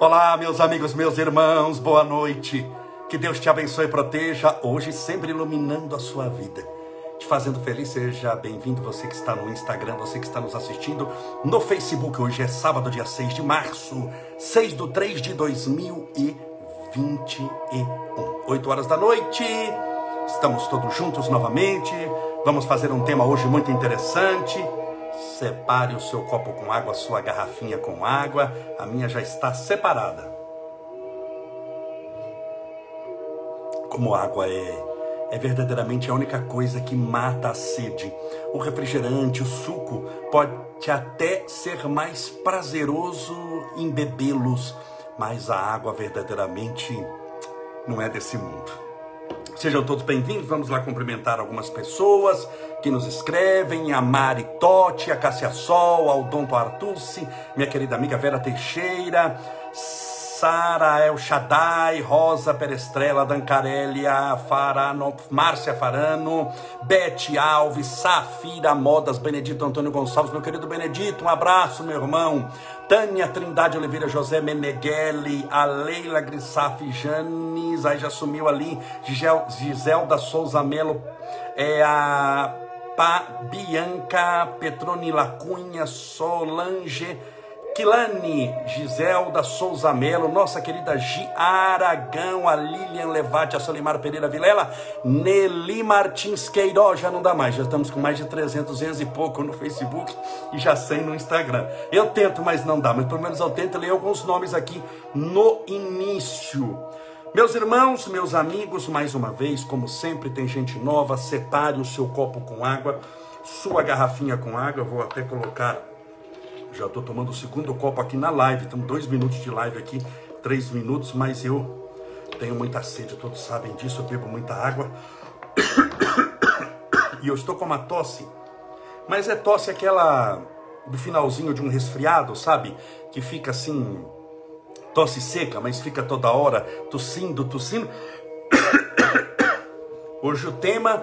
Olá, meus amigos, meus irmãos, boa noite. Que Deus te abençoe e proteja, hoje sempre iluminando a sua vida. Te fazendo feliz, seja bem-vindo você que está no Instagram, você que está nos assistindo no Facebook. Hoje é sábado, dia 6 de março, 6 do 3 de 2021. 8 horas da noite, estamos todos juntos novamente. Vamos fazer um tema hoje muito interessante. Separe o seu copo com água, a sua garrafinha com água. A minha já está separada. Como água é, é verdadeiramente a única coisa que mata a sede. O refrigerante, o suco, pode até ser mais prazeroso em bebê-los, mas a água verdadeiramente não é desse mundo. Sejam todos bem-vindos. Vamos lá cumprimentar algumas pessoas que nos escrevem: a Mari Totti, a Cássia Sol, ao Donto Artucci, minha querida amiga Vera Teixeira, Sara El Shaddai, Rosa Perestrela, Dancarélia, Farano, Márcia Farano, Bete Alves, Safira Modas, Benedito Antônio Gonçalves, meu querido Benedito, um abraço, meu irmão. Tânia Trindade Oliveira, José Meneghelli, a Leila Grissaf Janes, aí já sumiu ali, Gisel, Giselda Souza Melo, é a pa, Bianca Petronila Cunha, Solange, Quilane, Giselda Souza Melo, nossa querida Gi Aragão, a Lilian Levate, a Solimar Pereira Vilela, Nelly Martins Queiroz, já não dá mais, já estamos com mais de 300 e pouco no Facebook e já 100 no Instagram. Eu tento, mas não dá, mas pelo menos eu tento ler alguns nomes aqui no início. Meus irmãos, meus amigos, mais uma vez, como sempre, tem gente nova, separe o seu copo com água, sua garrafinha com água, vou até colocar já estou tomando o segundo copo aqui na live. Estamos dois minutos de live aqui, três minutos, mas eu tenho muita sede, todos sabem disso, eu bebo muita água. E eu estou com uma tosse, mas é tosse aquela do finalzinho de um resfriado, sabe? Que fica assim, tosse seca, mas fica toda hora tossindo, tossindo. Hoje o tema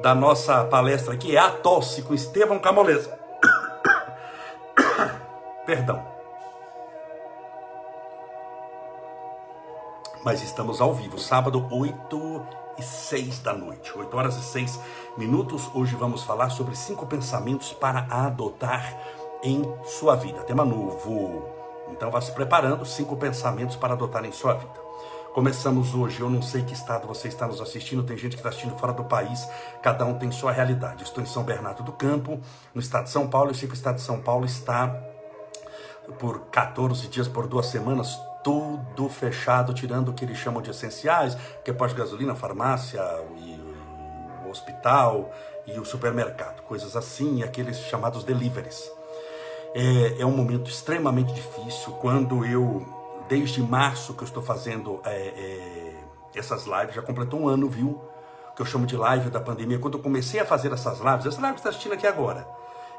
da nossa palestra aqui é a tosse com Estevão Camoleza. Perdão. Mas estamos ao vivo, sábado, 8 e 6 da noite, 8 horas e 6 minutos. Hoje vamos falar sobre cinco pensamentos para adotar em sua vida. Tema novo. Então vá se preparando, cinco pensamentos para adotar em sua vida. Começamos hoje, eu não sei que estado você está nos assistindo, tem gente que está assistindo fora do país, cada um tem sua realidade. Estou em São Bernardo do Campo, no estado de São Paulo, eu sei que o estado de São Paulo está por 14 dias, por duas semanas, tudo fechado, tirando o que eles chamam de essenciais, que é pós gasolina, farmácia e hospital e o supermercado, coisas assim, e aqueles chamados deliveries. É, é um momento extremamente difícil quando eu, desde março que eu estou fazendo é, é, essas lives, já completou um ano, viu? Que eu chamo de live da pandemia. Quando eu comecei a fazer essas lives, essa live que você está assistindo aqui agora,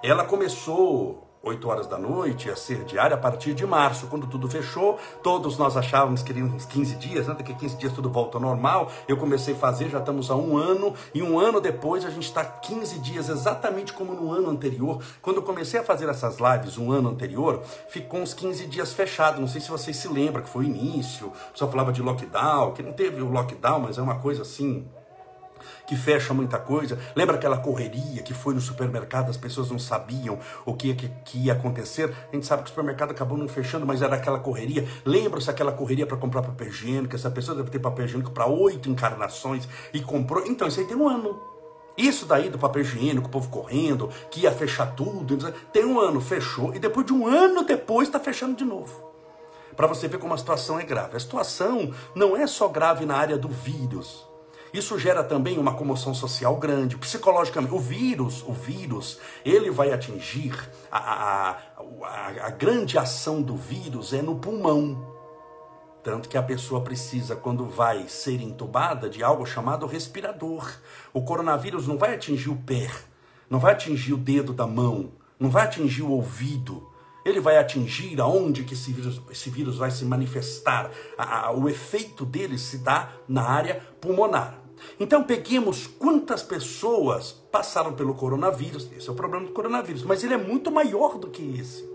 ela começou 8 horas da noite, ia ser diária a partir de março, quando tudo fechou. Todos nós achávamos que iríamos uns 15 dias, né? daqui a 15 dias tudo volta ao normal. Eu comecei a fazer, já estamos há um ano, e um ano depois a gente está 15 dias, exatamente como no ano anterior. Quando eu comecei a fazer essas lives, um ano anterior, ficou uns 15 dias fechado. Não sei se vocês se lembram que foi o início, só falava de lockdown, que não teve o lockdown, mas é uma coisa assim que fecha muita coisa. Lembra aquela correria que foi no supermercado, as pessoas não sabiam o que, que, que ia acontecer? A gente sabe que o supermercado acabou não fechando, mas era aquela correria. Lembra-se aquela correria para comprar papel higiênico? Essa pessoa deve ter papel higiênico para oito encarnações e comprou. Então, isso aí tem um ano. Isso daí do papel higiênico, o povo correndo, que ia fechar tudo, tem um ano, fechou, e depois de um ano depois está fechando de novo. Para você ver como a situação é grave. A situação não é só grave na área do vírus. Isso gera também uma comoção social grande, psicologicamente. O vírus, o vírus, ele vai atingir a, a, a, a grande ação do vírus é no pulmão. Tanto que a pessoa precisa, quando vai ser entubada, de algo chamado respirador. O coronavírus não vai atingir o pé, não vai atingir o dedo da mão, não vai atingir o ouvido. Ele vai atingir aonde que esse vírus, esse vírus vai se manifestar. o efeito dele se dá na área pulmonar. Então peguemos quantas pessoas passaram pelo coronavírus. Esse é o problema do coronavírus, mas ele é muito maior do que esse.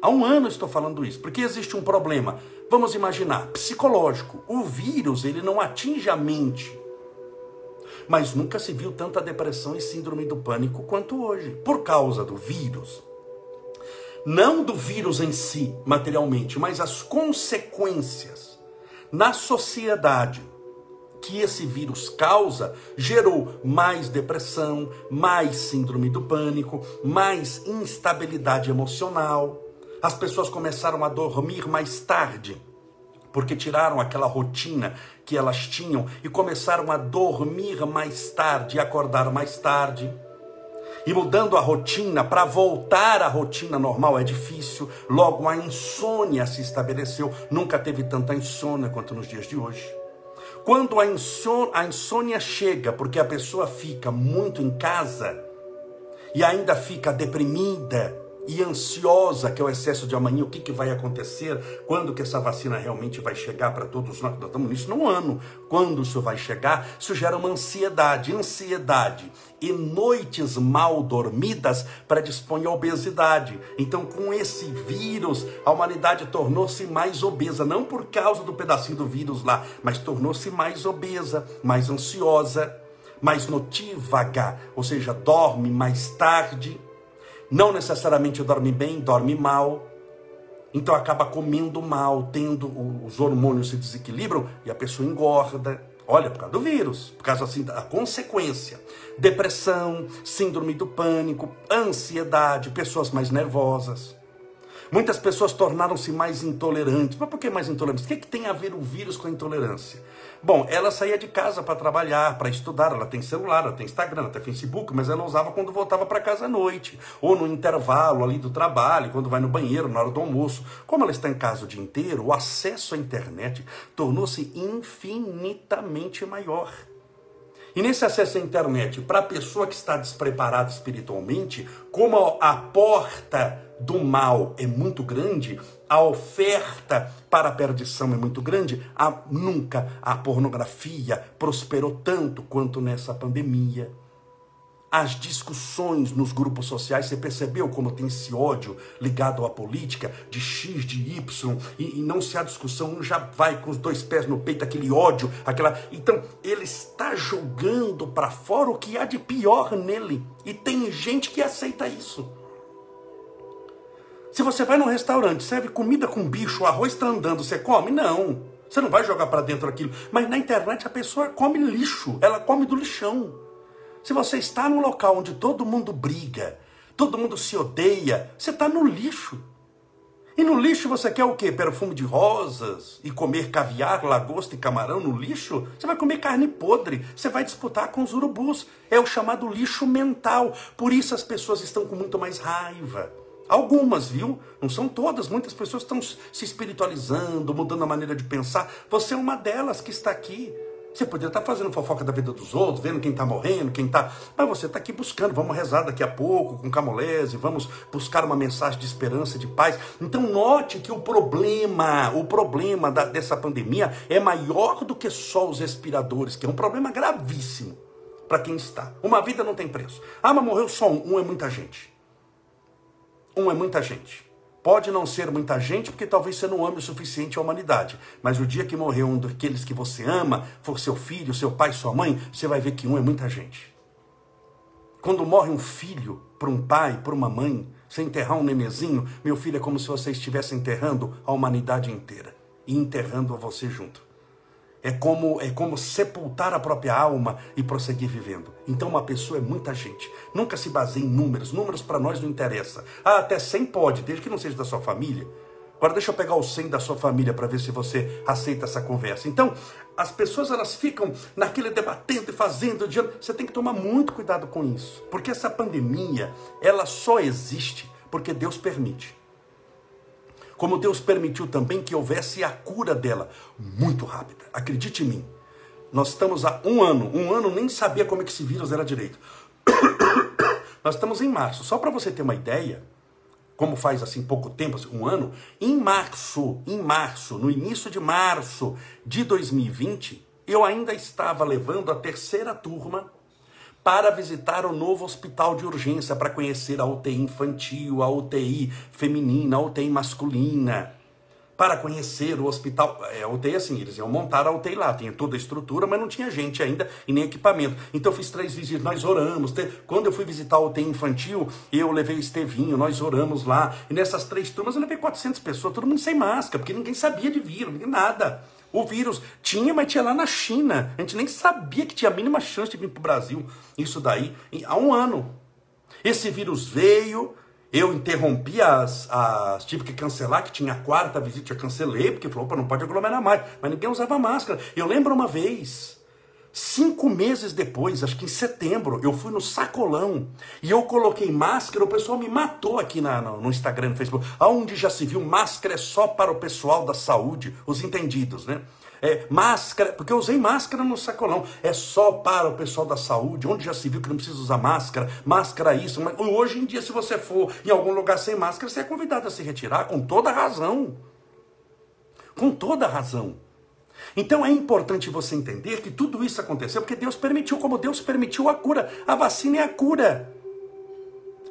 Há um ano estou falando isso, porque existe um problema. Vamos imaginar, psicológico. O vírus, ele não atinge a mente. Mas nunca se viu tanta depressão e síndrome do pânico quanto hoje, por causa do vírus. Não do vírus em si, materialmente, mas as consequências na sociedade que esse vírus causa gerou mais depressão, mais síndrome do pânico, mais instabilidade emocional. As pessoas começaram a dormir mais tarde, porque tiraram aquela rotina que elas tinham e começaram a dormir mais tarde e acordar mais tarde. E mudando a rotina, para voltar à rotina normal é difícil. Logo, a insônia se estabeleceu. Nunca teve tanta insônia quanto nos dias de hoje. Quando a insônia, a insônia chega porque a pessoa fica muito em casa e ainda fica deprimida, e ansiosa, que é o excesso de amanhã, o que, que vai acontecer, quando que essa vacina realmente vai chegar para todos nós, nós estamos nisso num ano, quando isso vai chegar, isso gera uma ansiedade, ansiedade e noites mal dormidas predispõe à obesidade. Então, com esse vírus, a humanidade tornou-se mais obesa, não por causa do pedacinho do vírus lá, mas tornou-se mais obesa, mais ansiosa, mais notívaga, ou seja, dorme mais tarde, não necessariamente dorme bem, dorme mal. Então acaba comendo mal, tendo os hormônios se desequilibram e a pessoa engorda. Olha, por causa do vírus, por causa assim da consequência. Depressão, síndrome do pânico, ansiedade, pessoas mais nervosas. Muitas pessoas tornaram-se mais intolerantes. Mas por que mais intolerantes? O que, é que tem a ver o vírus com a intolerância? Bom, ela saía de casa para trabalhar, para estudar, ela tem celular, ela tem Instagram, ela tem Facebook, mas ela usava quando voltava para casa à noite, ou no intervalo ali do trabalho, quando vai no banheiro, na hora do almoço. Como ela está em casa o dia inteiro, o acesso à internet tornou-se infinitamente maior. E nesse acesso à internet, para a pessoa que está despreparada espiritualmente, como a porta do mal é muito grande, a oferta para a perdição é muito grande, a, nunca a pornografia prosperou tanto quanto nessa pandemia as discussões nos grupos sociais, você percebeu como tem esse ódio ligado à política, de X, de Y, e, e, não se há discussão, um já vai com os dois pés no peito, aquele ódio, aquela. Então, ele está jogando para fora o que há de pior nele. E tem gente que aceita isso. Se você vai num restaurante, serve comida com bicho, arroz está andando, você come? Não. Você não vai jogar para dentro aquilo. Mas na internet a pessoa come lixo, ela come do lixão. Se você está num local onde todo mundo briga, todo mundo se odeia, você está no lixo. E no lixo você quer o quê? Perfume de rosas e comer caviar, lagosta e camarão no lixo? Você vai comer carne podre, você vai disputar com os urubus. É o chamado lixo mental. Por isso as pessoas estão com muito mais raiva. Algumas, viu? Não são todas. Muitas pessoas estão se espiritualizando, mudando a maneira de pensar. Você é uma delas que está aqui. Você poderia estar fazendo fofoca da vida dos outros, vendo quem está morrendo, quem está. Mas você está aqui buscando, vamos rezar daqui a pouco com camolese, vamos buscar uma mensagem de esperança, de paz. Então note que o problema, o problema da, dessa pandemia é maior do que só os respiradores, que é um problema gravíssimo para quem está. Uma vida não tem preço. Ah, mas morreu só um, um é muita gente. Um é muita gente. Pode não ser muita gente, porque talvez você não ame o suficiente a humanidade. Mas o dia que morrer um daqueles que você ama, for seu filho, seu pai, sua mãe, você vai ver que um é muita gente. Quando morre um filho para um pai, para uma mãe, você enterrar um nenezinho, meu filho, é como se você estivesse enterrando a humanidade inteira e enterrando a você junto. É como, é como sepultar a própria alma e prosseguir vivendo. Então, uma pessoa é muita gente. Nunca se baseie em números. Números para nós não interessa. Ah, até 100 pode, desde que não seja da sua família. Agora, deixa eu pegar o 100 da sua família para ver se você aceita essa conversa. Então, as pessoas elas ficam naquele debatendo e fazendo. Você tem que tomar muito cuidado com isso. Porque essa pandemia, ela só existe porque Deus permite como Deus permitiu também que houvesse a cura dela muito rápida. Acredite em mim. Nós estamos há um ano, um ano nem sabia como é que esse vírus era direito. Nós estamos em março. Só para você ter uma ideia, como faz assim pouco tempo, assim, um ano, em março, em março, no início de março de 2020, eu ainda estava levando a terceira turma para visitar o novo hospital de urgência, para conhecer a UTI infantil, a UTI feminina, a UTI masculina para conhecer o hospital. É, a UTI, assim, eles iam montar a UTI lá, tinha toda a estrutura, mas não tinha gente ainda e nem equipamento. Então eu fiz três visitas, nós oramos. Quando eu fui visitar a UTI infantil, eu levei o Estevinho, nós oramos lá. E nessas três turmas eu levei 400 pessoas, todo mundo sem máscara, porque ninguém sabia de vírus, nada. O vírus tinha, mas tinha lá na China. A gente nem sabia que tinha a mínima chance de vir para o Brasil. Isso daí, há um ano. Esse vírus veio, eu interrompi as, as. Tive que cancelar, que tinha a quarta visita, eu cancelei, porque falou, opa, não pode aglomerar mais. Mas ninguém usava máscara. Eu lembro uma vez, cinco meses depois, acho que em setembro, eu fui no sacolão e eu coloquei máscara, o pessoal me matou aqui na, no, Instagram, no Facebook. Aonde já se viu, máscara é só para o pessoal da saúde, os entendidos, né? É, máscara, porque eu usei máscara no sacolão. É só para o pessoal da saúde, onde já se viu que não precisa usar máscara, máscara isso. Mas hoje em dia, se você for em algum lugar sem máscara, você é convidado a se retirar, com toda razão. Com toda razão. Então é importante você entender que tudo isso aconteceu porque Deus permitiu, como Deus permitiu a cura. A vacina é a cura.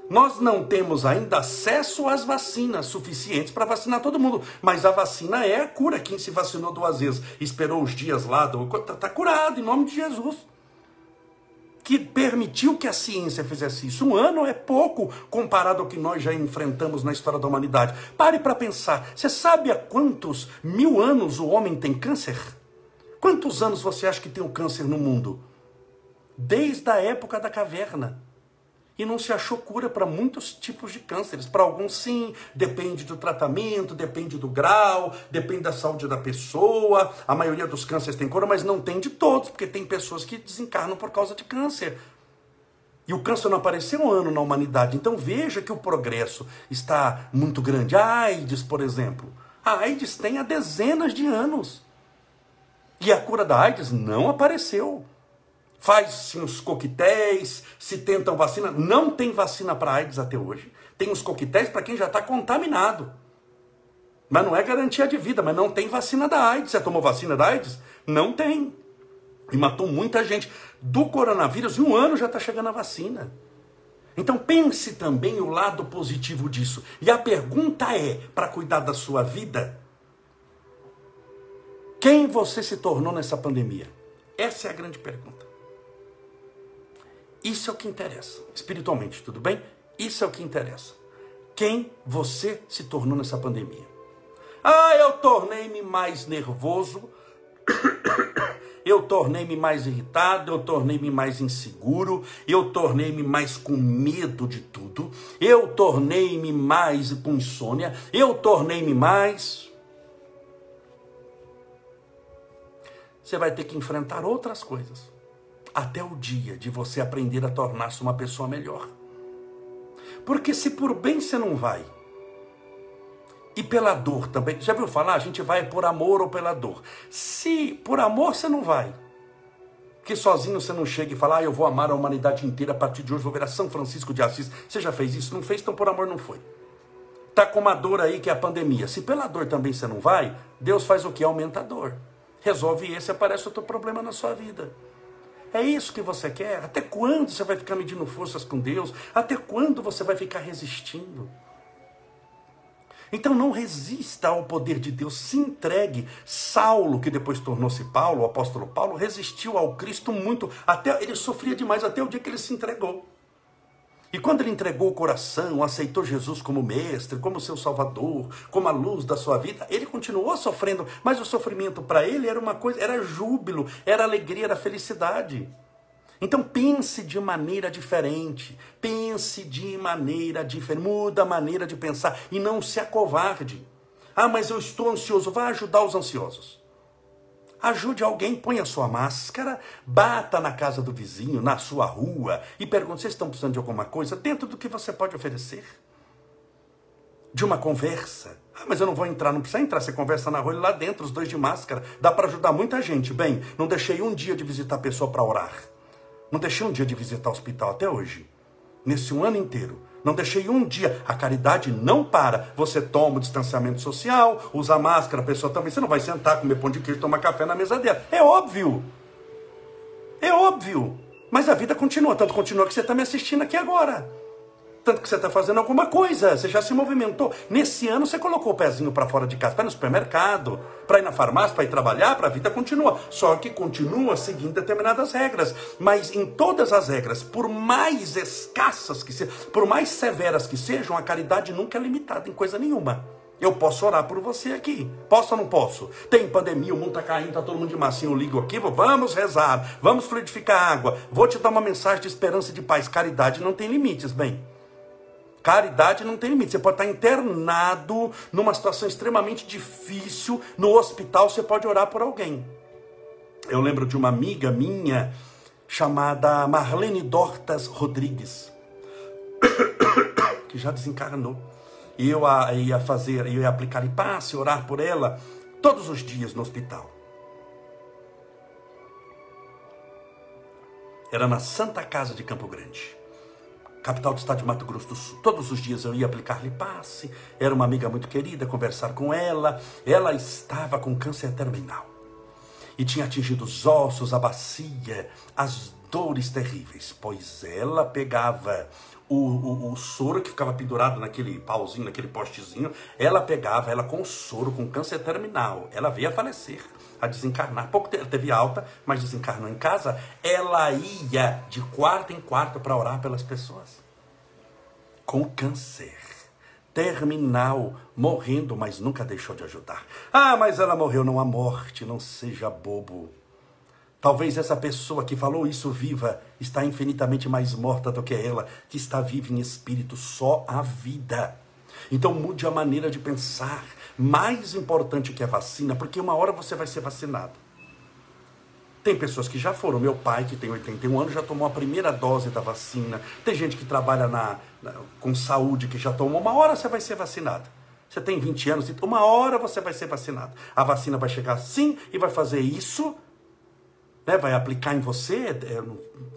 Nós não temos ainda acesso às vacinas suficientes para vacinar todo mundo, mas a vacina é a cura. Quem se vacinou duas vezes, esperou os dias lá, está tá curado em nome de Jesus. Que permitiu que a ciência fizesse isso. Um ano é pouco comparado ao que nós já enfrentamos na história da humanidade. Pare para pensar. Você sabe há quantos mil anos o homem tem câncer? Quantos anos você acha que tem o câncer no mundo? Desde a época da caverna e não se achou cura para muitos tipos de cânceres. Para alguns, sim, depende do tratamento, depende do grau, depende da saúde da pessoa. A maioria dos cânceres tem cura, mas não tem de todos, porque tem pessoas que desencarnam por causa de câncer. E o câncer não apareceu um ano na humanidade. Então veja que o progresso está muito grande. A AIDS, por exemplo. A AIDS tem há dezenas de anos. E a cura da AIDS não apareceu faz-se os coquetéis, se tentam vacina. Não tem vacina para AIDS até hoje. Tem os coquetéis para quem já está contaminado. Mas não é garantia de vida, mas não tem vacina da AIDS. Você tomou vacina da AIDS? Não tem. E matou muita gente. Do coronavírus, em um ano já está chegando a vacina. Então pense também o lado positivo disso. E a pergunta é, para cuidar da sua vida, quem você se tornou nessa pandemia? Essa é a grande pergunta. Isso é o que interessa. Espiritualmente, tudo bem? Isso é o que interessa. Quem você se tornou nessa pandemia? Ah, eu tornei-me mais nervoso, eu tornei-me mais irritado, eu tornei-me mais inseguro, eu tornei-me mais com medo de tudo, eu tornei-me mais com insônia, eu tornei-me mais. Você vai ter que enfrentar outras coisas até o dia de você aprender a tornar-se uma pessoa melhor. Porque se por bem você não vai, e pela dor também, já viu falar? A gente vai por amor ou pela dor. Se por amor você não vai, que sozinho você não chega e fala, ah, eu vou amar a humanidade inteira, a partir de hoje vou virar São Francisco de Assis. Você já fez isso? Não fez? Então por amor não foi. Tá com uma dor aí que é a pandemia. Se pela dor também você não vai, Deus faz o que? Aumenta a dor. Resolve esse, aparece outro problema na sua vida. É isso que você quer? Até quando você vai ficar medindo forças com Deus? Até quando você vai ficar resistindo? Então não resista ao poder de Deus, se entregue. Saulo, que depois tornou-se Paulo, o apóstolo Paulo, resistiu ao Cristo muito, até ele sofria demais até o dia que ele se entregou. E quando ele entregou o coração, aceitou Jesus como mestre, como seu salvador, como a luz da sua vida, ele continuou sofrendo, mas o sofrimento para ele era uma coisa, era júbilo, era alegria, era felicidade. Então pense de maneira diferente, pense de maneira diferente, muda a maneira de pensar e não se acovarde. Ah, mas eu estou ansioso, vá ajudar os ansiosos. Ajude alguém, ponha sua máscara, bata na casa do vizinho, na sua rua e pergunte: vocês estão precisando de alguma coisa dentro do que você pode oferecer? De uma conversa. Ah, mas eu não vou entrar, não precisa entrar, você conversa na rua e lá dentro, os dois de máscara. Dá para ajudar muita gente. Bem, não deixei um dia de visitar a pessoa para orar. Não deixei um dia de visitar o hospital até hoje. Nesse um ano inteiro. Não deixei um dia. A caridade não para. Você toma o distanciamento social, usa máscara, a pessoa também. Você não vai sentar, comer pão de queijo, tomar café na mesa dela. É óbvio. É óbvio. Mas a vida continua, tanto continua que você está me assistindo aqui agora. Tanto que você está fazendo alguma coisa, você já se movimentou. Nesse ano você colocou o pezinho para fora de casa, para ir no supermercado, para ir na farmácia, para ir trabalhar, para a vida continua. Só que continua seguindo determinadas regras. Mas em todas as regras, por mais escassas que sejam, por mais severas que sejam, a caridade nunca é limitada em coisa nenhuma. Eu posso orar por você aqui. Posso ou não posso? Tem pandemia, o mundo está caindo, está todo mundo de massinho. Eu ligo aqui, vamos rezar, vamos fluidificar água. Vou te dar uma mensagem de esperança e de paz. Caridade não tem limites, bem. Caridade não tem limite. Você pode estar internado numa situação extremamente difícil no hospital, você pode orar por alguém. Eu lembro de uma amiga minha chamada Marlene Dortas Rodrigues, que já desencarnou. E eu ia fazer, eu ia aplicar e passe, orar por ela todos os dias no hospital. Era na Santa Casa de Campo Grande capital do estado de Mato Grosso do Sul. Todos os dias eu ia aplicar-lhe passe, era uma amiga muito querida, conversar com ela. Ela estava com câncer terminal e tinha atingido os ossos, a bacia, as dores terríveis, pois ela pegava o, o, o, soro que ficava pendurado naquele pauzinho, naquele postezinho, ela pegava ela com soro, com câncer terminal. Ela veio a falecer, a desencarnar. Pouco tempo teve alta, mas desencarnou em casa. Ela ia de quarto em quarto para orar pelas pessoas. Com câncer terminal, morrendo, mas nunca deixou de ajudar. Ah, mas ela morreu, não há morte, não seja bobo. Talvez essa pessoa que falou isso viva está infinitamente mais morta do que ela, que está viva em espírito, só a vida. Então mude a maneira de pensar. Mais importante que a vacina, porque uma hora você vai ser vacinado. Tem pessoas que já foram. Meu pai, que tem 81 anos, já tomou a primeira dose da vacina. Tem gente que trabalha na, na com saúde que já tomou. Uma hora você vai ser vacinado. Você tem 20 anos, uma hora você vai ser vacinado. A vacina vai chegar sim e vai fazer isso né, vai aplicar em você, é,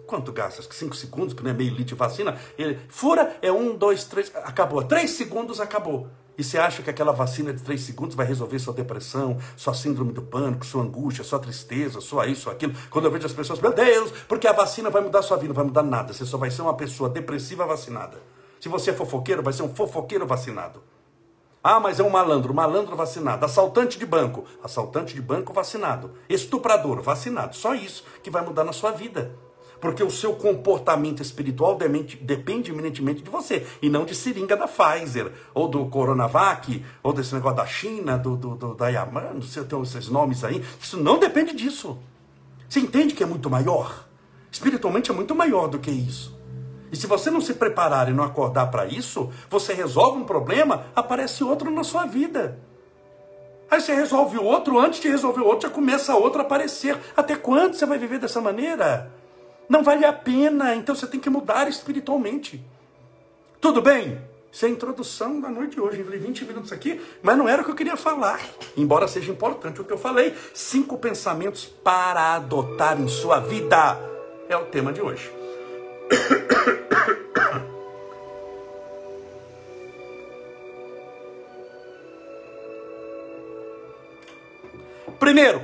quanto gasta? 5 segundos, que não é meio litro de vacina. Ele fura, é um, dois, três, acabou. Três segundos, acabou. E você acha que aquela vacina de três segundos vai resolver sua depressão, sua síndrome do pânico, sua angústia, sua tristeza, sua isso, sua aquilo? Quando eu vejo as pessoas, meu Deus, porque a vacina vai mudar sua vida, não vai mudar nada. Você só vai ser uma pessoa depressiva vacinada. Se você é fofoqueiro, vai ser um fofoqueiro vacinado. Ah, mas é um malandro, malandro vacinado. Assaltante de banco, assaltante de banco vacinado. Estuprador, vacinado. Só isso que vai mudar na sua vida. Porque o seu comportamento espiritual depende eminentemente de você. E não de seringa da Pfizer, ou do Coronavac, ou desse negócio da China, do, do, do da Yaman, não sei, tem esses nomes aí. Isso não depende disso. Você entende que é muito maior? Espiritualmente é muito maior do que isso. E se você não se preparar e não acordar para isso, você resolve um problema, aparece outro na sua vida. Aí você resolve o outro, antes de resolver o outro, já começa outro a aparecer. Até quando você vai viver dessa maneira? Não vale a pena, então você tem que mudar espiritualmente. Tudo bem? Isso é a introdução da noite de hoje. Eu falei 20 minutos aqui, mas não era o que eu queria falar. Embora seja importante o que eu falei. Cinco pensamentos para adotar em sua vida. É o tema de hoje. Primeiro,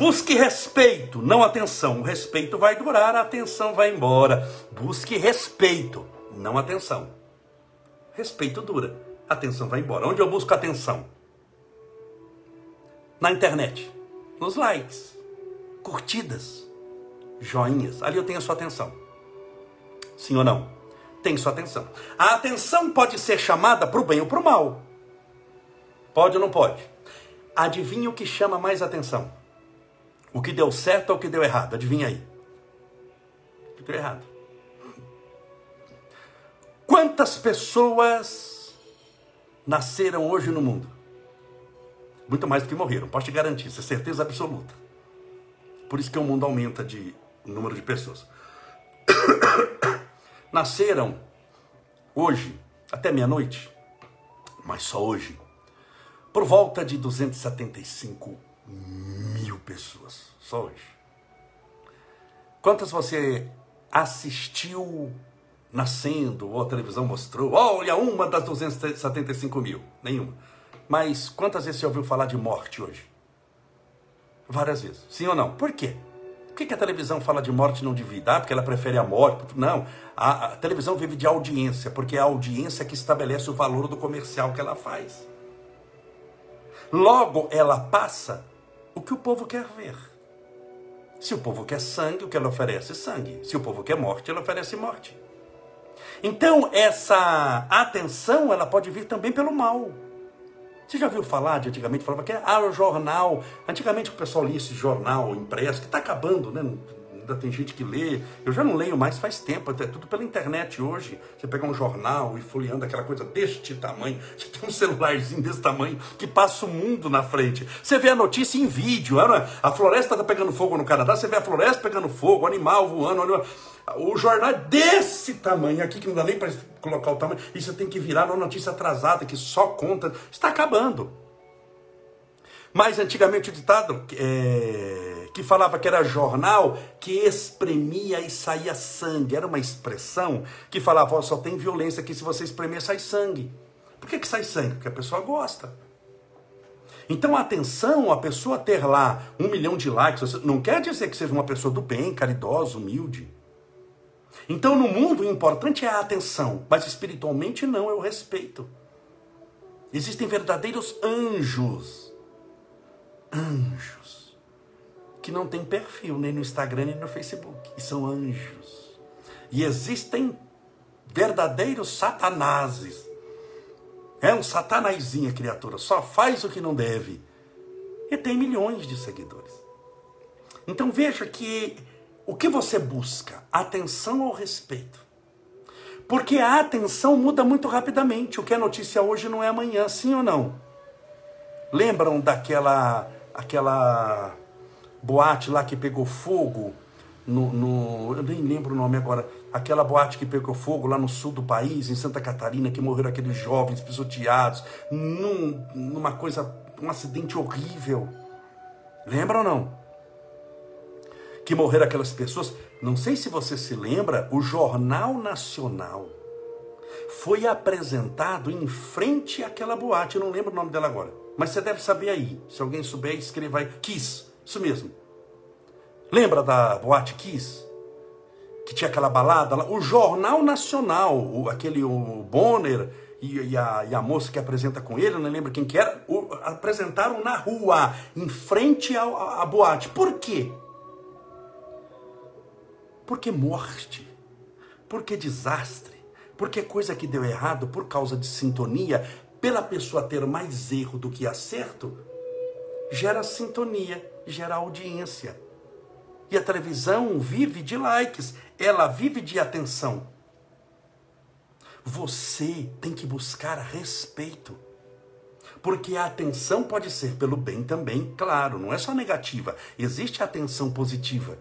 busque respeito, não atenção. O respeito vai durar, a atenção vai embora. Busque respeito, não atenção. Respeito dura, atenção vai embora. Onde eu busco atenção? Na internet, nos likes, curtidas, joinhas. Ali eu tenho a sua atenção. Sim ou não? Tem sua atenção. A atenção pode ser chamada para o bem ou para o mal. Pode ou não pode? Adivinha o que chama mais atenção? O que deu certo ou o que deu errado? Adivinha aí. O que deu errado? Quantas pessoas nasceram hoje no mundo? Muito mais do que morreram, posso te garantir, isso é certeza absoluta. Por isso que o mundo aumenta de número de pessoas. Nasceram hoje, até meia-noite, mas só hoje, por volta de 275 mil pessoas. Só hoje. Quantas você assistiu nascendo, ou a televisão mostrou? Olha, uma das 275 mil. Nenhuma. Mas quantas vezes você ouviu falar de morte hoje? Várias vezes. Sim ou não? Por quê? que, que a televisão fala de morte e não de vida? Ah, porque ela prefere a morte. Não, a, a televisão vive de audiência, porque é a audiência que estabelece o valor do comercial que ela faz. Logo, ela passa o que o povo quer ver. Se o povo quer sangue, o que ela oferece? Sangue. Se o povo quer morte, ela oferece morte. Então, essa atenção, ela pode vir também pelo mal. Você já viu falar de antigamente? Falava que ah, o jornal. Antigamente o pessoal lia esse jornal impresso, que está acabando, né? Ainda tem gente que lê. Eu já não leio mais faz tempo, é tudo pela internet hoje. Você pega um jornal e folheando aquela coisa deste tamanho, você tem um celularzinho desse tamanho que passa o mundo na frente. Você vê a notícia em vídeo, a floresta está pegando fogo no Canadá, você vê a floresta pegando fogo, animal voando. O jornal é desse tamanho aqui, que não dá nem para colocar o tamanho, e você tem que virar uma notícia atrasada, que só conta. Está acabando. Mas antigamente o ditado é, que falava que era jornal que espremia e saía sangue. Era uma expressão que falava, oh, só tem violência aqui, se você espremer sai sangue. Por que, que sai sangue? Porque a pessoa gosta. Então, atenção, a pessoa ter lá um milhão de likes, não quer dizer que seja uma pessoa do bem, caridosa, humilde. Então, no mundo, o importante é a atenção, mas espiritualmente não, é o respeito. Existem verdadeiros anjos. Anjos. Que não têm perfil nem no Instagram nem no Facebook. E são anjos. E existem verdadeiros satanases. É um satanazinho a criatura, só faz o que não deve. E tem milhões de seguidores. Então veja que o que você busca? Atenção ou respeito? Porque a atenção muda muito rapidamente. O que é notícia hoje não é amanhã, sim ou não? Lembram daquela aquela boate lá que pegou fogo no, no, eu nem lembro o nome agora, aquela boate que pegou fogo lá no sul do país, em Santa Catarina, que morreram aqueles jovens pisoteados, num, numa coisa, um acidente horrível. Lembram ou não? que morreram aquelas pessoas. Não sei se você se lembra, o Jornal Nacional foi apresentado em frente àquela boate. Eu não lembro o nome dela agora, mas você deve saber aí. Se alguém souber, escreva aí. Kiss, isso mesmo. Lembra da boate Kiss? Que tinha aquela balada lá? O Jornal Nacional, o, aquele o Bonner e, e, a, e, a, moça que apresenta com ele, não lembro quem que era, o, apresentaram na rua, em frente à boate. Por quê? Porque morte, porque desastre, porque coisa que deu errado por causa de sintonia, pela pessoa ter mais erro do que acerto, gera sintonia, gera audiência. E a televisão vive de likes, ela vive de atenção. Você tem que buscar respeito. Porque a atenção pode ser pelo bem também, claro, não é só negativa, existe a atenção positiva.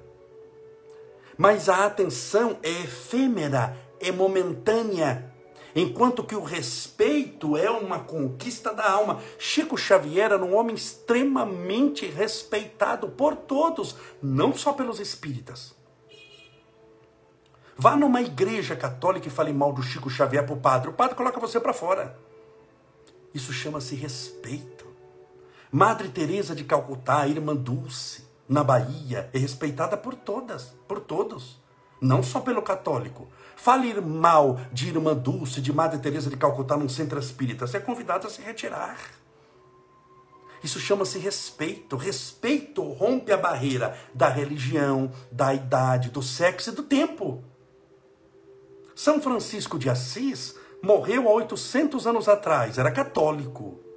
Mas a atenção é efêmera, é momentânea. Enquanto que o respeito é uma conquista da alma. Chico Xavier era um homem extremamente respeitado por todos, não só pelos espíritas. Vá numa igreja católica e fale mal do Chico Xavier para o padre. O padre coloca você para fora. Isso chama-se respeito. Madre Teresa de Calcutá, irmã Dulce, na Bahia é respeitada por todas, por todos, não só pelo católico. Fale mal de Irmã Dulce, de Madre Teresa de Calcutá num centro espírita, você é convidado a se retirar. Isso chama-se respeito. Respeito rompe a barreira da religião, da idade, do sexo e do tempo. São Francisco de Assis morreu há 800 anos atrás, era católico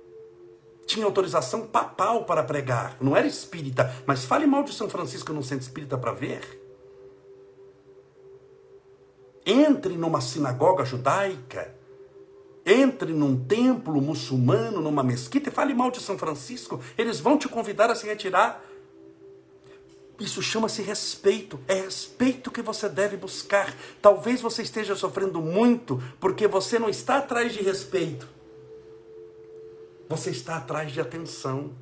tinha autorização papal para pregar, não era espírita, mas fale mal de São Francisco no centro espírita para ver. Entre numa sinagoga judaica, entre num templo muçulmano, numa mesquita e fale mal de São Francisco, eles vão te convidar a se retirar. Isso chama-se respeito. É respeito que você deve buscar. Talvez você esteja sofrendo muito porque você não está atrás de respeito. Você está atrás de atenção.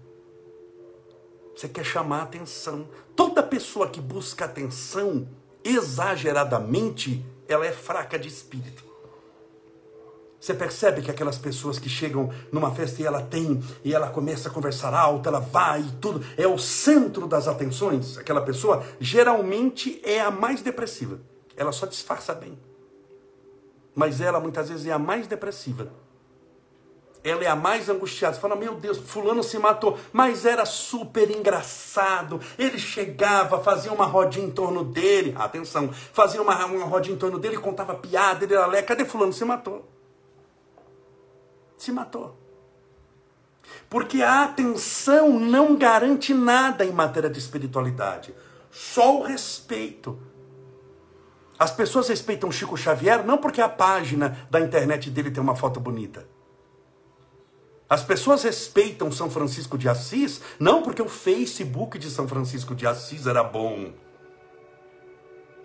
Você quer chamar atenção. Toda pessoa que busca atenção exageradamente, ela é fraca de espírito. Você percebe que aquelas pessoas que chegam numa festa e ela tem, e ela começa a conversar alto, ela vai e tudo, é o centro das atenções. Aquela pessoa geralmente é a mais depressiva. Ela só disfarça bem. Mas ela muitas vezes é a mais depressiva. Ela é a mais angustiada. Você fala, meu Deus, fulano se matou. Mas era super engraçado. Ele chegava, fazia uma rodinha em torno dele. Atenção, fazia uma, uma rodinha em torno dele, contava piada, ele era lé. Cadê fulano? Se matou se matou. Porque a atenção não garante nada em matéria de espiritualidade, só o respeito. As pessoas respeitam Chico Xavier não porque a página da internet dele tem uma foto bonita. As pessoas respeitam São Francisco de Assis não porque o Facebook de São Francisco de Assis era bom.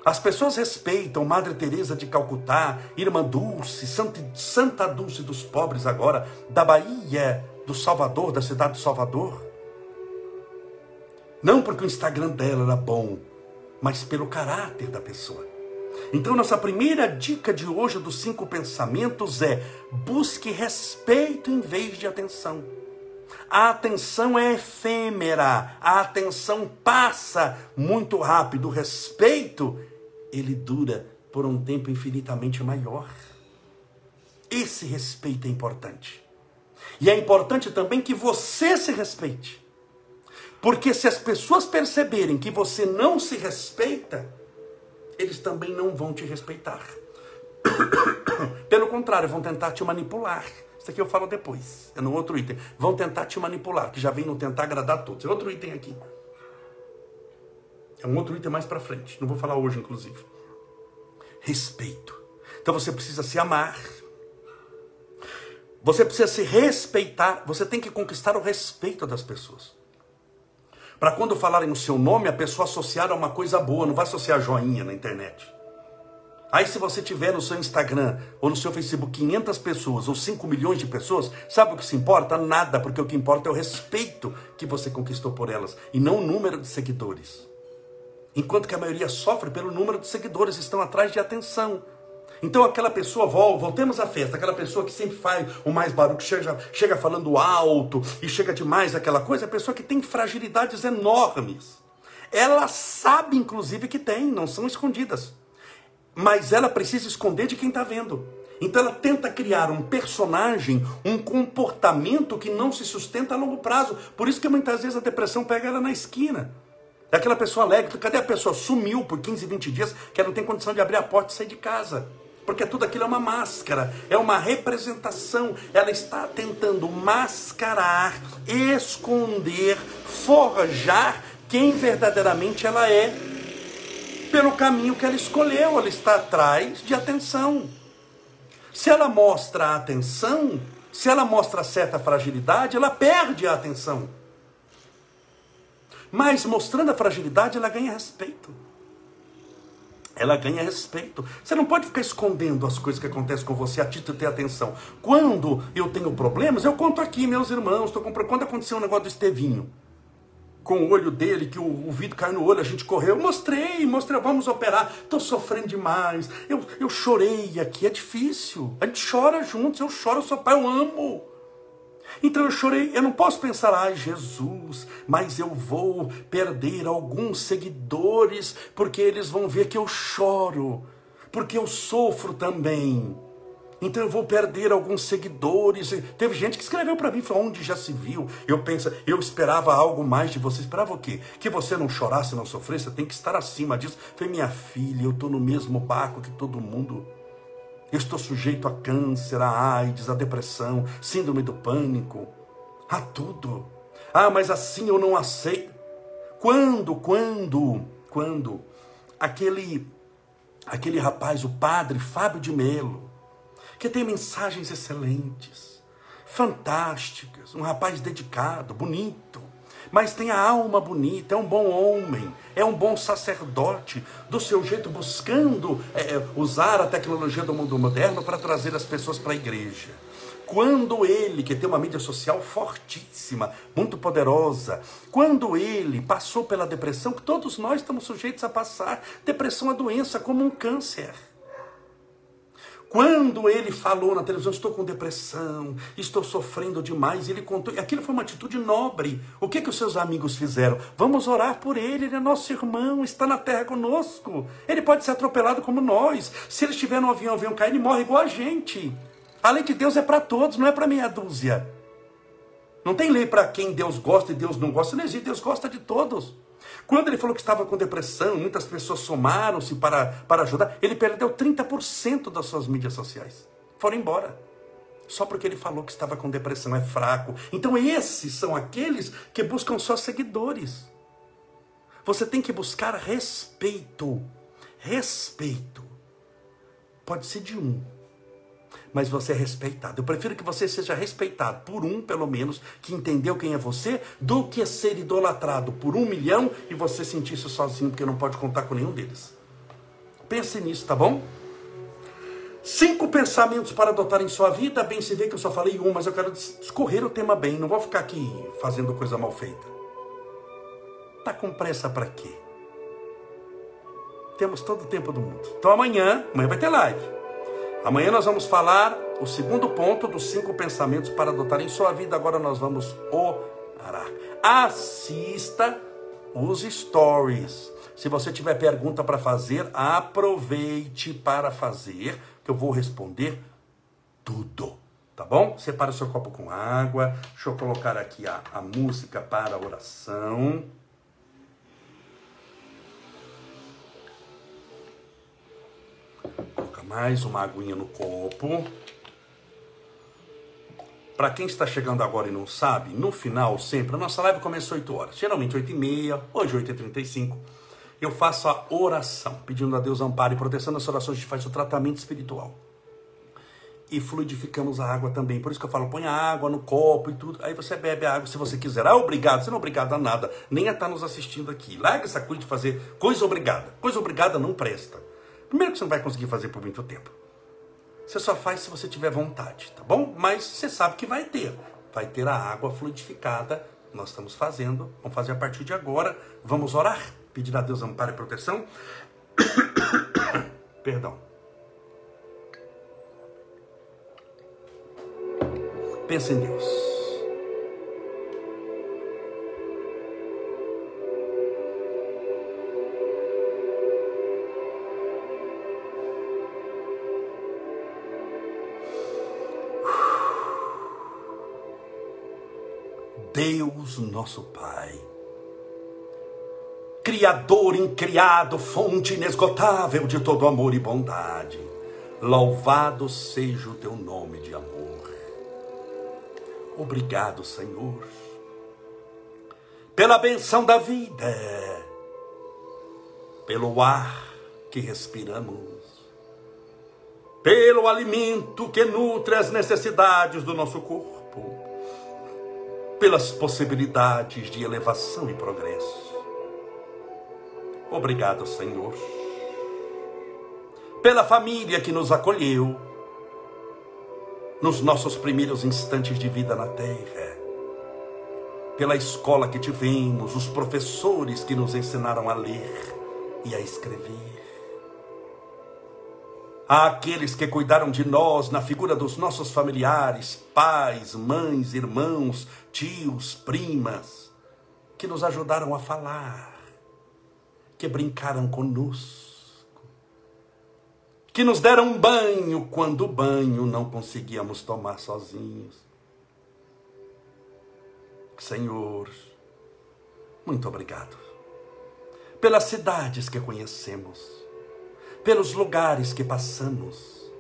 As pessoas respeitam Madre Teresa de Calcutá, Irmã Dulce, Santa Dulce dos pobres agora, da Bahia, do Salvador, da cidade do Salvador. Não porque o Instagram dela era bom, mas pelo caráter da pessoa. Então, nossa primeira dica de hoje dos cinco pensamentos é: busque respeito em vez de atenção. A atenção é efêmera, a atenção passa muito rápido. O respeito ele dura por um tempo infinitamente maior. Esse respeito é importante. E é importante também que você se respeite. Porque se as pessoas perceberem que você não se respeita, eles também não vão te respeitar. Pelo contrário, vão tentar te manipular. Isso aqui eu falo depois, é no outro item. Vão tentar te manipular, que já vem no tentar agradar todos. É outro item aqui. É um outro item mais para frente. Não vou falar hoje, inclusive. Respeito. Então você precisa se amar. Você precisa se respeitar. Você tem que conquistar o respeito das pessoas. Para quando falarem o seu nome, a pessoa associar a uma coisa boa, não vai associar joinha na internet. Aí se você tiver no seu Instagram ou no seu Facebook 500 pessoas ou 5 milhões de pessoas, sabe o que se importa? Nada, porque o que importa é o respeito que você conquistou por elas e não o número de seguidores. Enquanto que a maioria sofre pelo número de seguidores, estão atrás de atenção. Então aquela pessoa, voltemos à festa, aquela pessoa que sempre faz o mais barulho, que chega, chega falando alto e chega demais aquela coisa, é a pessoa que tem fragilidades enormes. Ela sabe, inclusive, que tem, não são escondidas. Mas ela precisa esconder de quem está vendo. Então ela tenta criar um personagem, um comportamento que não se sustenta a longo prazo. Por isso que muitas vezes a depressão pega ela na esquina. É aquela pessoa alegre, cadê a pessoa? Sumiu por 15, 20 dias, que ela não tem condição de abrir a porta e sair de casa. Porque tudo aquilo é uma máscara, é uma representação. Ela está tentando mascarar, esconder, forjar quem verdadeiramente ela é, pelo caminho que ela escolheu. Ela está atrás de atenção. Se ela mostra a atenção, se ela mostra certa fragilidade, ela perde a atenção. Mas mostrando a fragilidade, ela ganha respeito. Ela ganha respeito. Você não pode ficar escondendo as coisas que acontecem com você a título de ter atenção. Quando eu tenho problemas, eu conto aqui, meus irmãos. Tô comprando. Quando aconteceu o um negócio do Estevinho, com o olho dele, que o, o vidro caiu no olho, a gente correu. Eu mostrei, mostrei, vamos operar. Estou sofrendo demais. Eu, eu chorei aqui, é difícil. A gente chora juntos, eu choro, eu sou pai, eu amo. Então eu chorei, eu não posso pensar, ai Jesus, mas eu vou perder alguns seguidores, porque eles vão ver que eu choro, porque eu sofro também. Então eu vou perder alguns seguidores. Teve gente que escreveu para mim, falou, onde já se viu? Eu penso, eu esperava algo mais de você. Esperava o quê? Que você não chorasse, não sofresse, tem que estar acima disso. Falei, minha filha, eu estou no mesmo barco que todo mundo. Eu estou sujeito a câncer, a AIDS, a depressão, síndrome do pânico, a tudo. Ah, mas assim eu não aceito. Quando, quando, quando aquele aquele rapaz, o padre Fábio de Melo, que tem mensagens excelentes, fantásticas, um rapaz dedicado, bonito, mas tem a alma bonita, é um bom homem, é um bom sacerdote, do seu jeito buscando é, é, usar a tecnologia do mundo moderno para trazer as pessoas para a igreja. Quando ele, que tem uma mídia social fortíssima, muito poderosa, quando ele passou pela depressão, que todos nós estamos sujeitos a passar, depressão é doença como um câncer. Quando ele falou na televisão, estou com depressão, estou sofrendo demais, ele contou, aquilo foi uma atitude nobre. O que que os seus amigos fizeram? Vamos orar por ele, ele é nosso irmão, está na terra conosco. Ele pode ser atropelado como nós. Se ele estiver no avião, o avião cair, ele morre igual a gente. A lei de Deus é para todos, não é para meia dúzia. Não tem lei para quem Deus gosta e Deus não gosta, não existe, Deus gosta de todos. Quando ele falou que estava com depressão, muitas pessoas somaram-se para, para ajudar, ele perdeu 30% das suas mídias sociais. Foram embora. Só porque ele falou que estava com depressão, é fraco. Então, esses são aqueles que buscam só seguidores. Você tem que buscar respeito. Respeito. Pode ser de um, mas você é respeitado. Eu prefiro que você seja respeitado por um, pelo menos, que entendeu quem é você, do que ser idolatrado por um milhão e você sentir isso sozinho, porque não pode contar com nenhum deles. Pense nisso, tá bom? Cinco pensamentos para adotar em sua vida. Bem, se vê que eu só falei um, mas eu quero escorrer o tema bem. Não vou ficar aqui fazendo coisa mal feita. Tá com pressa para quê? Temos todo o tempo do mundo. Então amanhã, amanhã vai ter live. Amanhã nós vamos falar o segundo ponto dos cinco pensamentos para adotar em sua vida. Agora nós vamos orar. Assista os stories. Se você tiver pergunta para fazer, aproveite para fazer, que eu vou responder tudo. Tá bom? Separe o seu copo com água. Deixa eu colocar aqui a, a música para a oração. Mais uma aguinha no copo. Para quem está chegando agora e não sabe, no final sempre, a nossa live começa às 8 horas, geralmente 8 e meia, hoje 8 e 35 eu faço a oração, pedindo a Deus amparo e proteção. Nessa oração a gente faz o tratamento espiritual. E fluidificamos a água também. Por isso que eu falo, põe a água no copo e tudo. Aí você bebe a água se você quiser. Ah, obrigado. Você não é obrigado a nada. Nem a estar nos assistindo aqui. Larga essa coisa de fazer coisa obrigada. Coisa obrigada não presta. Primeiro que você não vai conseguir fazer por muito tempo. Você só faz se você tiver vontade, tá bom? Mas você sabe que vai ter. Vai ter a água fluidificada. Nós estamos fazendo. Vamos fazer a partir de agora. Vamos orar. Pedir a Deus amparo e proteção. Perdão. Pensa em Deus. Nosso Pai. Criador incriado, fonte inesgotável de todo amor e bondade. Louvado seja o teu nome de amor. Obrigado, Senhor, pela benção da vida, pelo ar que respiramos, pelo alimento que nutre as necessidades do nosso corpo pelas possibilidades de elevação e progresso. Obrigado, Senhor, pela família que nos acolheu nos nossos primeiros instantes de vida na terra, pela escola que tivemos, os professores que nos ensinaram a ler e a escrever àqueles que cuidaram de nós na figura dos nossos familiares, pais, mães, irmãos, tios, primas, que nos ajudaram a falar, que brincaram conosco, que nos deram banho quando o banho não conseguíamos tomar sozinhos. Senhor, muito obrigado pelas cidades que conhecemos pelos lugares que passamos,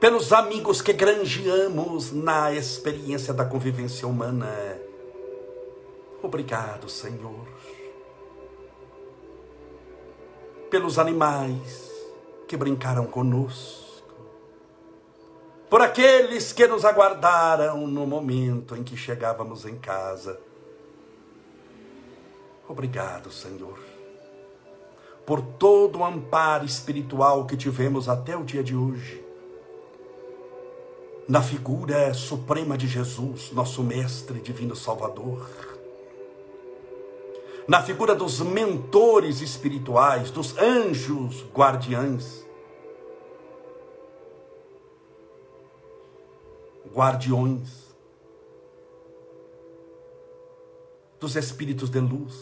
pelos amigos que granjeamos na experiência da convivência humana. Obrigado, Senhor. Pelos animais que brincaram conosco, por aqueles que nos aguardaram no momento em que chegávamos em casa. Obrigado, Senhor por todo o amparo espiritual que tivemos até o dia de hoje. Na figura suprema de Jesus, nosso Mestre Divino Salvador. Na figura dos mentores espirituais, dos anjos guardiães. guardiões, dos espíritos de luz,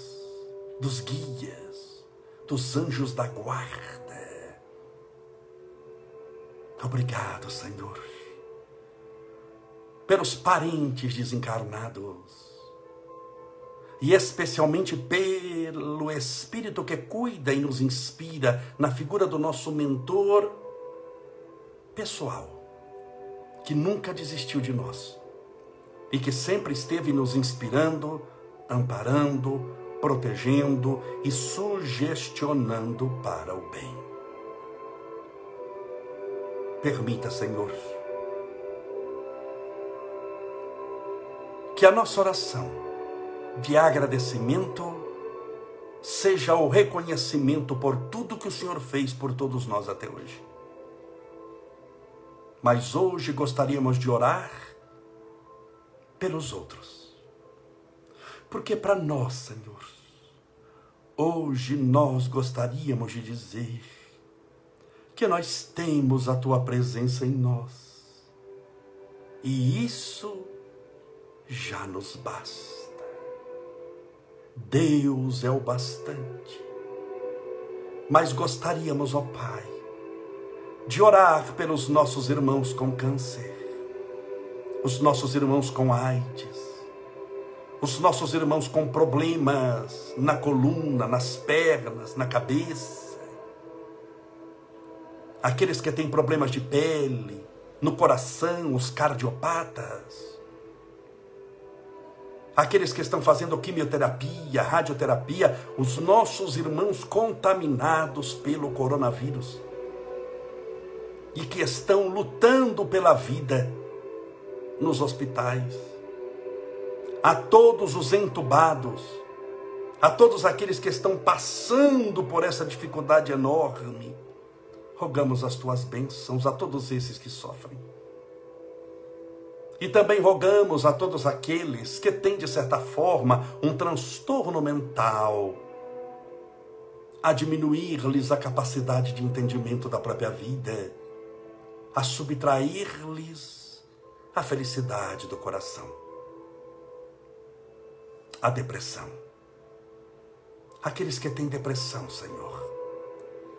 dos guias, dos anjos da guarda. Obrigado, Senhor, pelos parentes desencarnados e especialmente pelo Espírito que cuida e nos inspira na figura do nosso mentor pessoal, que nunca desistiu de nós e que sempre esteve nos inspirando, amparando, protegendo e sugestionando para o bem. Permita, Senhor, que a nossa oração de agradecimento seja o reconhecimento por tudo que o Senhor fez por todos nós até hoje. Mas hoje gostaríamos de orar pelos outros. Porque para nós, Senhor, hoje nós gostaríamos de dizer que nós temos a tua presença em nós. E isso já nos basta. Deus é o bastante. Mas gostaríamos, ó Pai, de orar pelos nossos irmãos com câncer, os nossos irmãos com AIDS, os nossos irmãos com problemas na coluna, nas pernas, na cabeça, aqueles que têm problemas de pele, no coração, os cardiopatas, aqueles que estão fazendo quimioterapia, radioterapia, os nossos irmãos contaminados pelo coronavírus. E que estão lutando pela vida nos hospitais, a todos os entubados, a todos aqueles que estão passando por essa dificuldade enorme, rogamos as tuas bênçãos a todos esses que sofrem. E também rogamos a todos aqueles que têm, de certa forma, um transtorno mental, a diminuir-lhes a capacidade de entendimento da própria vida, a subtrair-lhes a felicidade do coração, a depressão. Aqueles que têm depressão, Senhor,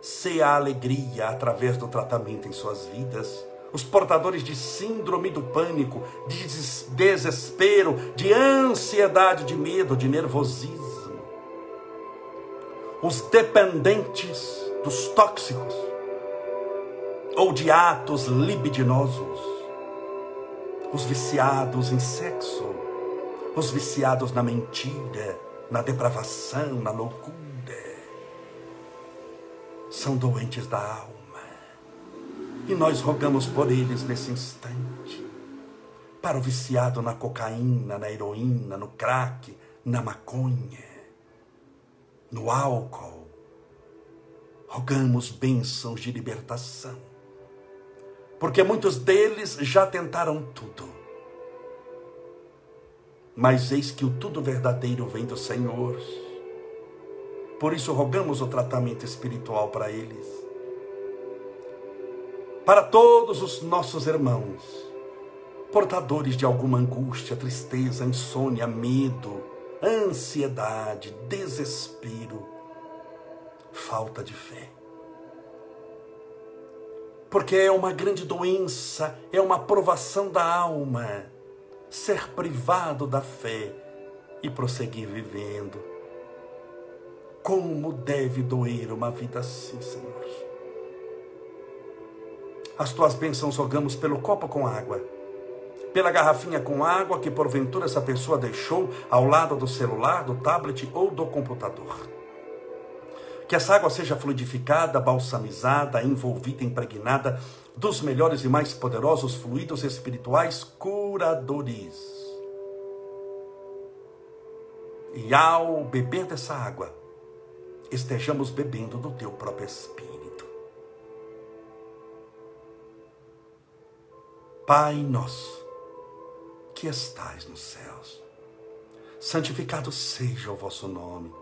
se a alegria através do tratamento em suas vidas. Os portadores de síndrome do pânico, de desespero, de ansiedade, de medo, de nervosismo, os dependentes dos tóxicos ou de atos libidinosos, os viciados em sexo, os viciados na mentira, na depravação, na loucura, são doentes da alma e nós rogamos por eles nesse instante. Para o viciado na cocaína, na heroína, no crack, na maconha, no álcool. Rogamos bênçãos de libertação. Porque muitos deles já tentaram tudo. Mas eis que o tudo verdadeiro vem do Senhor. Por isso rogamos o tratamento espiritual para eles para todos os nossos irmãos, portadores de alguma angústia, tristeza, insônia, medo, ansiedade, desespero, falta de fé. Porque é uma grande doença, é uma provação da alma ser privado da fé e prosseguir vivendo. Como deve doer uma vida assim, Senhor? as tuas bênçãos rogamos pelo copo com água, pela garrafinha com água que porventura essa pessoa deixou ao lado do celular, do tablet ou do computador. Que essa água seja fluidificada, balsamizada, envolvida, impregnada dos melhores e mais poderosos fluidos espirituais curadores. E ao beber dessa água, estejamos bebendo do teu próprio Espírito. Pai nosso, que estais nos céus, santificado seja o vosso nome,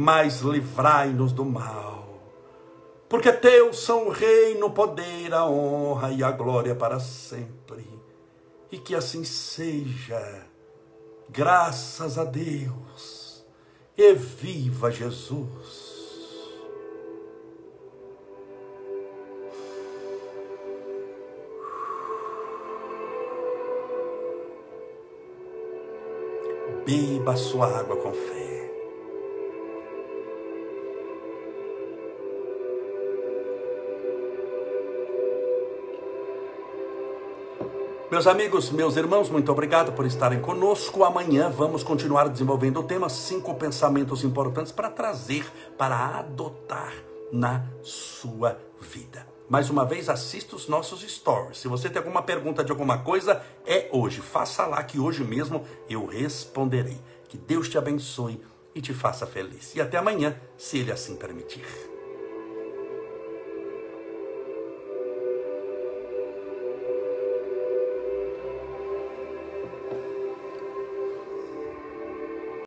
mas livrai-nos do mal. Porque teus são o reino, o poder, a honra e a glória para sempre e que assim seja. Graças a Deus. E viva Jesus. Beba sua água com fé. Meus amigos, meus irmãos, muito obrigado por estarem conosco. Amanhã vamos continuar desenvolvendo o tema cinco pensamentos importantes para trazer, para adotar na sua vida. Mais uma vez, assista os nossos stories. Se você tem alguma pergunta de alguma coisa, é hoje. Faça lá que hoje mesmo eu responderei. Que Deus te abençoe e te faça feliz. E até amanhã, se Ele assim permitir.